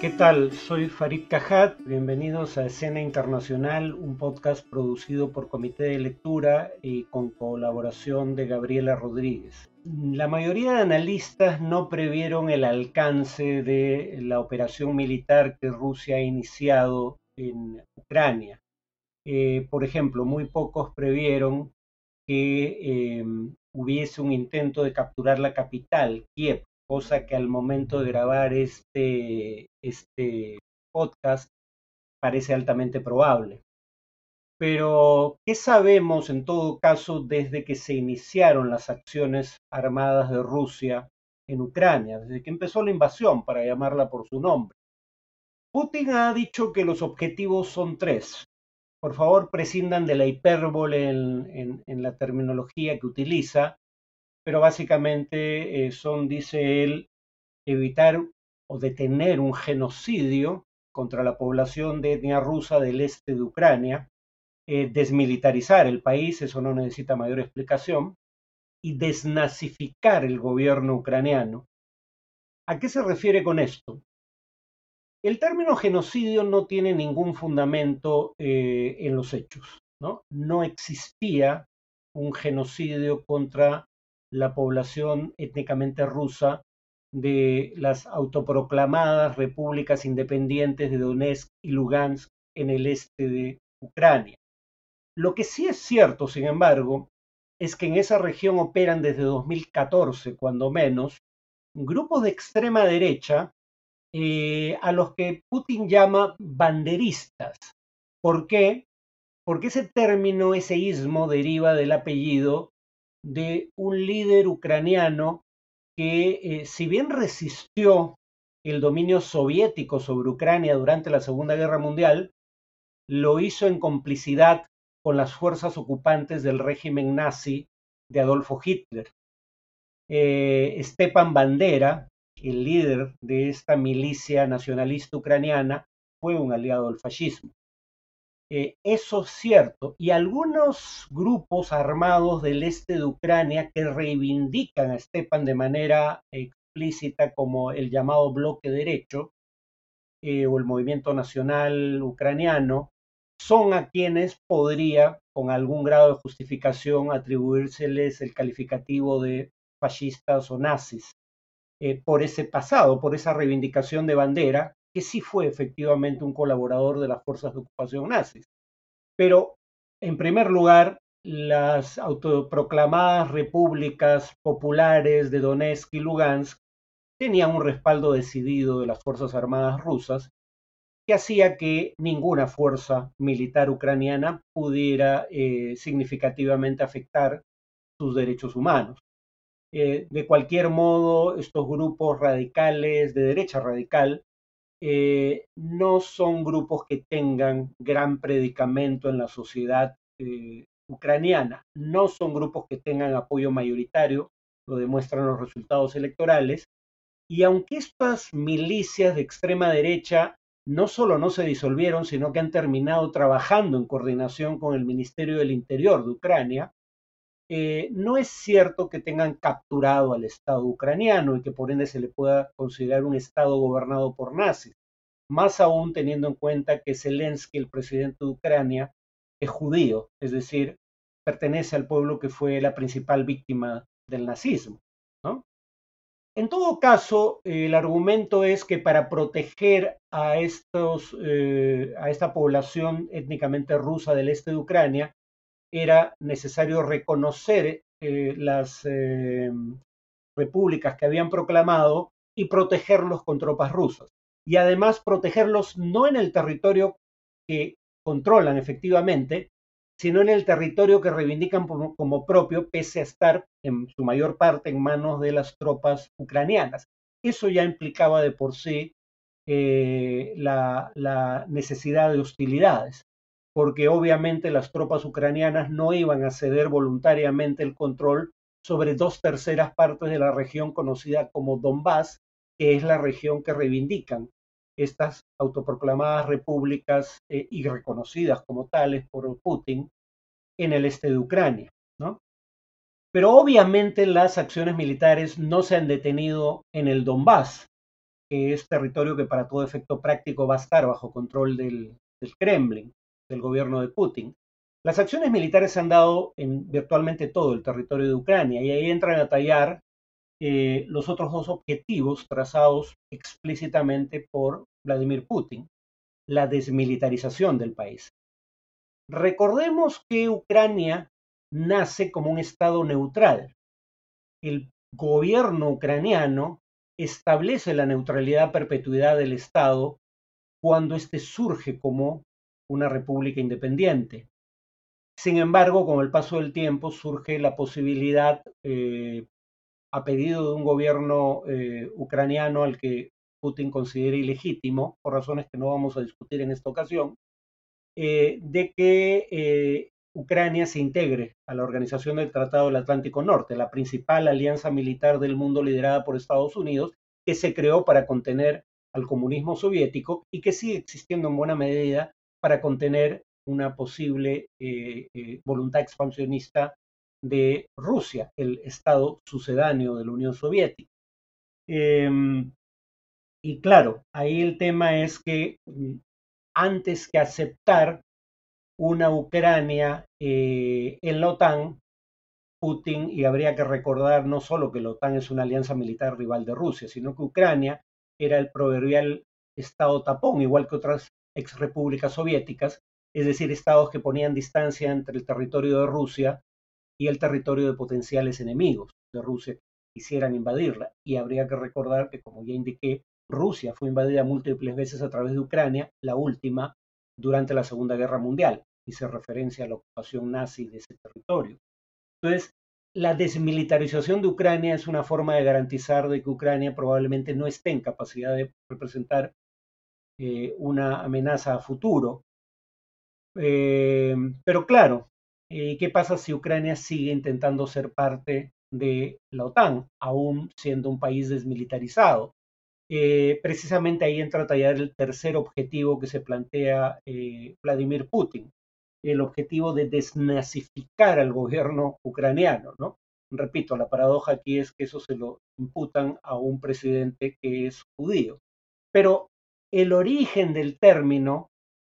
¿Qué tal? Soy Farid Cajat. Bienvenidos a Escena Internacional, un podcast producido por Comité de Lectura y con colaboración de Gabriela Rodríguez. La mayoría de analistas no previeron el alcance de la operación militar que Rusia ha iniciado en Ucrania. Eh, por ejemplo, muy pocos previeron que eh, hubiese un intento de capturar la capital, Kiev, cosa que al momento de grabar este, este podcast parece altamente probable. Pero, ¿qué sabemos en todo caso desde que se iniciaron las acciones armadas de Rusia en Ucrania, desde que empezó la invasión, para llamarla por su nombre? Putin ha dicho que los objetivos son tres. Por favor, prescindan de la hipérbole en, la terminología que utiliza, pero básicamente eh, son, dice él, evitar o detener un genocidio contra la población de etnia rusa del este de Ucrania, eh, desmilitarizar el país, eso no necesita mayor explicación, y desnazificar el gobierno ucraniano. ¿A qué se refiere con esto? El término genocidio no tiene ningún fundamento eh, en los hechos. ¿no? no existía un genocidio contra la población étnicamente rusa de las autoproclamadas repúblicas independientes de Donetsk y Lugansk en el este de Ucrania. Lo que sí es cierto, sin embargo, es que en esa región operan desde 2014, cuando menos, grupos de extrema derecha eh, a los que Putin llama banderistas. ¿Por qué? Porque ese término, ese ismo, deriva del apellido de un líder ucraniano que, eh, si bien resistió el dominio soviético sobre Ucrania durante la Segunda Guerra Mundial, lo hizo en complicidad con las fuerzas ocupantes del régimen nazi de Adolfo Hitler. Eh, Stepan Bandera, el líder de esta milicia nacionalista ucraniana, fue un aliado del fascismo. Eh, eso es cierto. Y algunos grupos armados del este de Ucrania que reivindican a Stepan de manera explícita como el llamado bloque derecho eh, o el movimiento nacional ucraniano, son a quienes podría, con algún grado de justificación, atribuírseles el calificativo de fascistas o nazis, eh, por ese pasado, por esa reivindicación de bandera, que sí fue efectivamente un colaborador de las fuerzas de ocupación nazis. Pero, en primer lugar, las autoproclamadas repúblicas populares de Donetsk y Lugansk tenían un respaldo decidido de las Fuerzas Armadas rusas que hacía que ninguna fuerza militar ucraniana pudiera eh, significativamente afectar sus derechos humanos. Eh, de cualquier modo, estos grupos radicales de derecha radical eh, no son grupos que tengan gran predicamento en la sociedad ucraniana, no son grupos que tengan apoyo mayoritario, lo demuestran los resultados electorales, y aunque estas milicias de extrema derecha no solo no se disolvieron, sino que han terminado trabajando en coordinación con el Ministerio del Interior de Ucrania, eh, no es cierto que tengan capturado al Estado ucraniano y que por ende se le pueda considerar un Estado gobernado por nazis. Más aún teniendo en cuenta que Zelensky, el presidente de Ucrania, es judío, es decir, pertenece al pueblo que fue la principal víctima del nazismo. En todo caso, el argumento es que para proteger a, eh, a esta población étnicamente rusa del este de Ucrania, era necesario reconocer eh, las eh, repúblicas que habían proclamado y protegerlos con tropas rusas. Y además protegerlos no en el territorio que controlan efectivamente, sino en el territorio que reivindican como propio, pese a estar en su mayor parte en manos de las tropas ucranianas. Eso ya implicaba de por sí eh, la, la necesidad de hostilidades, porque obviamente las tropas ucranianas no iban a ceder voluntariamente el control sobre dos terceras partes de la región conocida como Donbass, que es la región que reivindican estas autoproclamadas repúblicas eh, y reconocidas como tales por Putin en el este de Ucrania. Pero obviamente las acciones militares no se han detenido en el Donbass. que es territorio que para todo efecto práctico va a estar bajo control del, Kremlin, del gobierno de Putin. Las acciones militares se han dado en virtualmente todo el territorio de Ucrania y ahí entran a tallar eh, los otros dos objetivos trazados explícitamente por Vladimir Putin, la desmilitarización del país. Recordemos que Ucrania nace como un Estado neutral. El gobierno ucraniano establece la neutralidad perpetuidad del Estado cuando éste surge como una república independiente. Sin embargo, con el paso del tiempo surge la posibilidad, eh, a pedido de un gobierno eh, ucraniano al que Putin considera ilegítimo, por razones que no vamos a discutir en esta ocasión, eh, de que Ucrania se integre a la Organización del Tratado del Atlántico Norte, la principal alianza militar del mundo liderada por Estados Unidos, que se creó para contener al comunismo soviético y que sigue existiendo en buena medida para contener una posible eh, eh, voluntad expansionista de Rusia, el estado sucedáneo de la Unión Soviética. Em, y claro, ahí el tema es que mm, antes que aceptar una Ucrania eh, en la OTAN, Putin, y habría que recordar no solo que la OTAN es una alianza militar rival de Rusia, sino que Ucrania era el proverbial estado tapón, igual que otras ex repúblicas soviéticas, es decir, estados que ponían distancia entre el territorio de Rusia y el territorio de potenciales enemigos de Rusia que quisieran invadirla. Y habría que recordar que, como ya indiqué, Rusia fue invadida múltiples veces a través de Ucrania, la última durante la Segunda Guerra Mundial hice referencia a la ocupación nazi de ese territorio. Entonces, la desmilitarización de Ucrania es una forma de garantizar de que Ucrania probablemente no esté en capacidad de representar eh, una amenaza a futuro. Eh, pero claro, eh, ¿qué pasa si Ucrania sigue intentando ser parte de la OTAN, aún siendo un país desmilitarizado? precisamente ahí entra a tallar el tercer objetivo que se plantea Vladimir Putin, el objetivo de desnazificar al gobierno ucraniano, ¿no? Repito, la paradoja aquí es que eso se lo imputan a un presidente que es judío. Pero el origen del término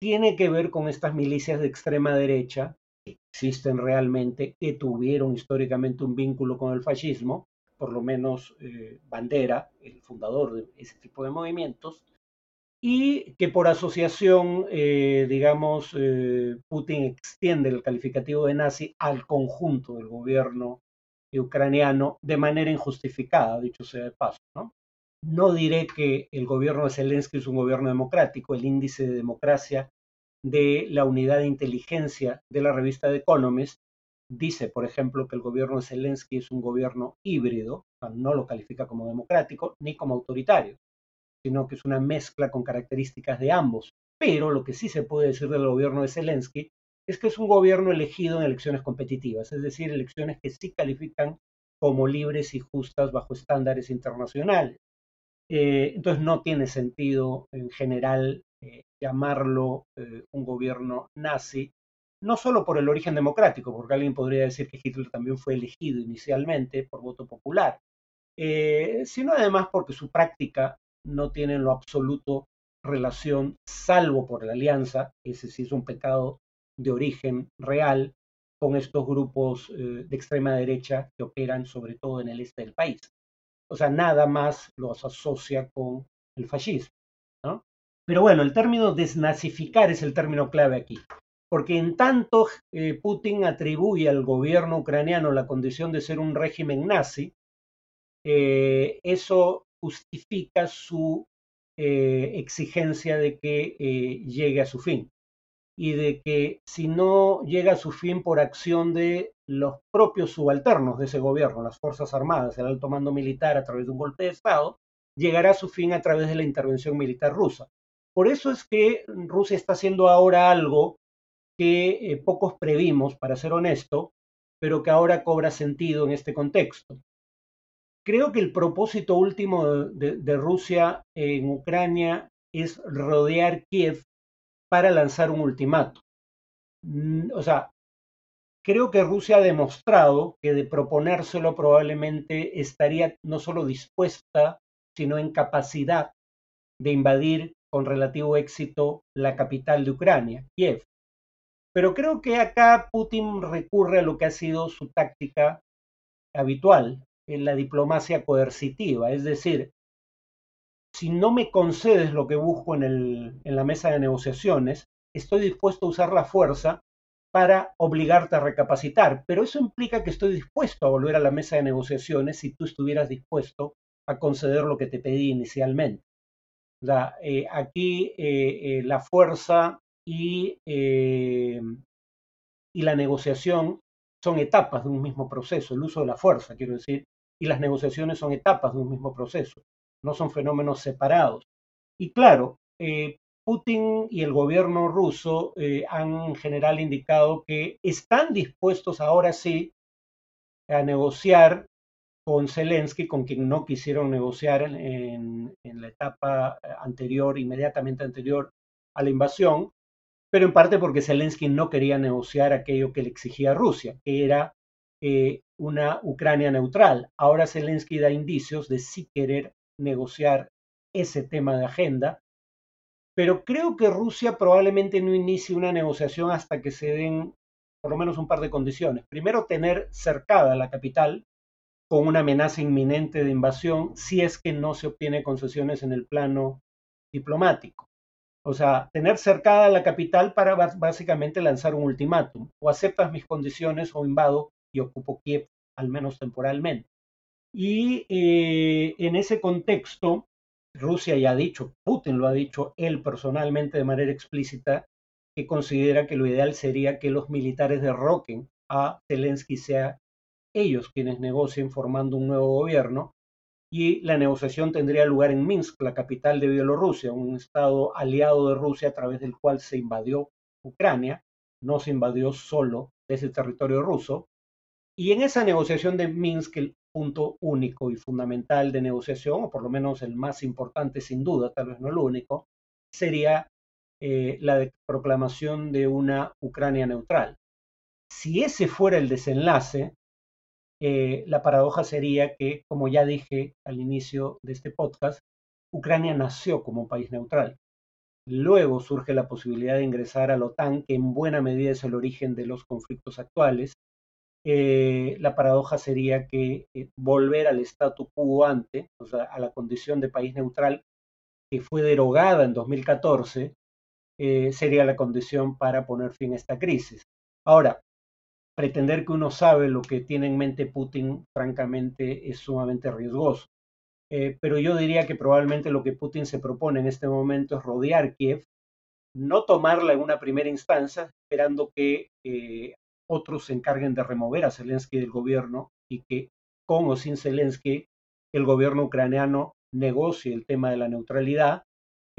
tiene que ver con estas milicias de extrema derecha que existen realmente, que tuvieron históricamente un vínculo con el fascismo, por lo menos eh, Bandera, el fundador de ese tipo de movimientos, y que por asociación, eh, digamos, eh, Putin extiende el calificativo de nazi al conjunto del gobierno ucraniano de manera injustificada, dicho sea de paso. ¿no? No diré que el gobierno de Zelensky es un gobierno democrático, el índice de democracia de la unidad de inteligencia de la revista The Economist dice, por ejemplo, que el gobierno de Zelensky es un gobierno híbrido, no lo califica como democrático ni como autoritario sino que es una mezcla con características de ambos. Pero lo que sí se puede decir del gobierno de Zelensky es que es un gobierno elegido en elecciones competitivas, es decir, elecciones que sí califican como libres y justas bajo estándares internacionales. Eh, entonces no tiene sentido en general eh, llamarlo eh, un gobierno nazi, no solo por el origen democrático, porque alguien podría decir que Hitler también fue elegido inicialmente por voto popular, sino además porque su práctica no tienen lo absoluto relación, salvo por la alianza, ese sí es un pecado de origen real, con estos grupos de extrema derecha que operan sobre todo en el este del país. O sea, nada más los asocia con el fascismo. Pero bueno, el término desnazificar es el término clave aquí, porque en tanto eh, Putin atribuye al gobierno ucraniano la condición de ser un régimen nazi, eh, eso justifica su eh, exigencia de que llegue a su fin y de que si no llega a su fin por acción de los propios subalternos de ese gobierno, las Fuerzas Armadas, el alto mando militar a través de un golpe de Estado, llegará a su fin a través de la intervención militar rusa. Por eso es que Rusia está haciendo ahora algo que eh, pocos previmos, para ser honesto, pero que ahora cobra sentido en este contexto. Creo que el propósito último de, Rusia en Ucrania es rodear Kiev para lanzar un ultimato. Mm, o sea, creo que Rusia ha demostrado que de proponérselo probablemente estaría no solo dispuesta, sino en capacidad de invadir con relativo éxito la capital de Ucrania, Kiev. Pero creo que acá Putin recurre a lo que ha sido su táctica habitual, en la diplomacia coercitiva, es decir, si no me concedes lo que busco en, la mesa de negociaciones, estoy dispuesto a usar la fuerza para obligarte a recapacitar, pero eso implica que estoy dispuesto a volver a la mesa de negociaciones si tú estuvieras dispuesto a conceder lo que te pedí inicialmente. Eh, aquí eh, eh, la fuerza y, y la negociación son etapas de un mismo proceso, el uso de la fuerza, quiero decir, y las negociaciones son etapas de un mismo proceso, no son fenómenos separados. Y claro, Putin y el gobierno ruso han en general indicado que están dispuestos ahora sí a negociar con Zelensky, con quien no quisieron negociar en, la etapa eh, anterior, inmediatamente anterior a la invasión, pero en parte porque Zelensky no quería negociar aquello que le exigía Rusia, que era eh, una Ucrania neutral. Ahora Zelensky da indicios de sí querer negociar ese tema de agenda, pero creo que Rusia probablemente no inicie una negociación hasta que se den por lo menos un par de condiciones. Primero, tener cercada la capital, con una amenaza inminente de invasión si es que no se obtiene concesiones en el plano diplomático. O sea, tener cercada la capital para básicamente lanzar un ultimátum. O aceptas mis condiciones o invado y ocupo Kiev, al menos temporalmente. Y eh, en ese contexto, Rusia ya ha dicho, Putin lo ha dicho él personalmente de manera explícita, que considera que lo ideal sería que los militares derroquen a Zelensky, sea ellos quienes negocien formando un nuevo gobierno y la negociación tendría lugar en Minsk, la capital de Bielorrusia, un estado aliado de Rusia a través del cual se invadió Ucrania, no se invadió solo desde territorio ruso. Y en esa negociación de Minsk, el punto único y fundamental de negociación, o por lo menos el más importante sin duda, tal vez no el único, sería eh, la proclamación de una Ucrania neutral. Si ese fuera el desenlace, eh, la paradoja sería que, como ya dije al inicio de este podcast, Ucrania nació como un país neutral. Luego surge la posibilidad de ingresar a la OTAN, que en buena medida es el origen de los conflictos actuales. Eh, la paradoja sería que eh, volver al statu quo ante, o sea, a la condición de país neutral que fue derogada en 2014, sería la condición para poner fin a esta crisis. Ahora, pretender que uno sabe lo que tiene en mente Putin, francamente, es sumamente riesgoso. Eh, pero yo diría que probablemente lo que Putin se propone en este momento es rodear Kiev, no tomarla en una primera instancia, esperando que eh, otros se encarguen de remover a Zelensky del gobierno y que con o sin Zelensky el gobierno ucraniano negocie el tema de la neutralidad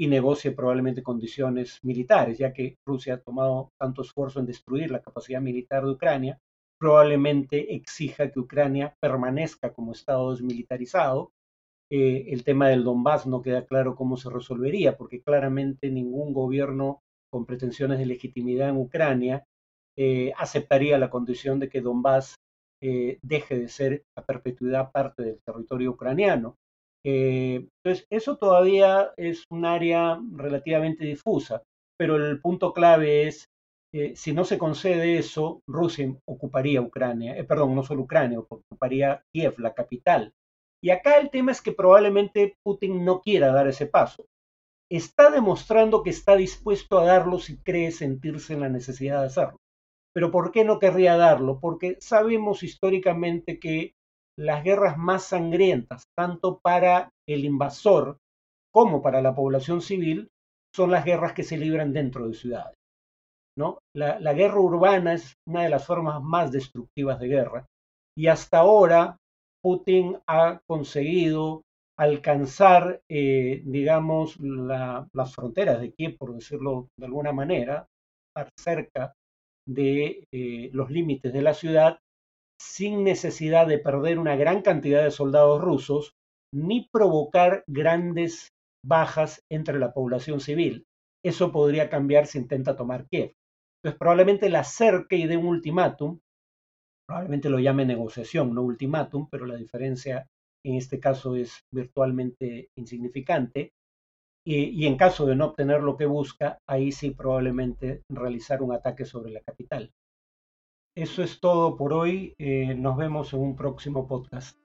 y negocie probablemente condiciones militares, ya que Rusia ha tomado tanto esfuerzo en destruir la capacidad militar de Ucrania, probablemente exija que Ucrania permanezca como Estado desmilitarizado. Eh, el tema del Donbass no queda claro cómo se resolvería, porque claramente ningún gobierno con pretensiones de legitimidad en Ucrania eh, aceptaría la condición de que Donbass eh, deje de ser a perpetuidad parte del territorio ucraniano. Eh, entonces, eso todavía es un área relativamente difusa, pero el punto clave es, eh, si no se concede eso, Rusia ocuparía Ucrania, eh, perdón, no solo Ucrania, ocuparía Kiev, la capital. Y acá el tema es que probablemente Putin no quiera dar ese paso. Está demostrando que está dispuesto a darlo si cree sentirse en la necesidad de hacerlo. Pero ¿por qué no querría darlo? Porque sabemos históricamente que las guerras más sangrientas, tanto para el invasor como para la población civil, son las guerras que se libran dentro de ciudades. ¿no? La, guerra urbana es una de las formas más destructivas de guerra y hasta ahora Putin ha conseguido alcanzar, eh, digamos, las fronteras de Kiev, por decirlo de alguna manera, estar cerca de eh, los límites de la ciudad sin necesidad de perder una gran cantidad de soldados rusos ni provocar grandes bajas entre la población civil. Eso podría cambiar si intenta tomar Kiev. Entonces probablemente la acerque y dé un ultimátum, probablemente lo llame negociación, no ultimátum, pero la diferencia en este caso es virtualmente insignificante. Y, en caso de no obtener lo que busca, ahí sí probablemente realizar un ataque sobre la capital. Eso es todo por hoy. Eh, nos vemos en un próximo podcast.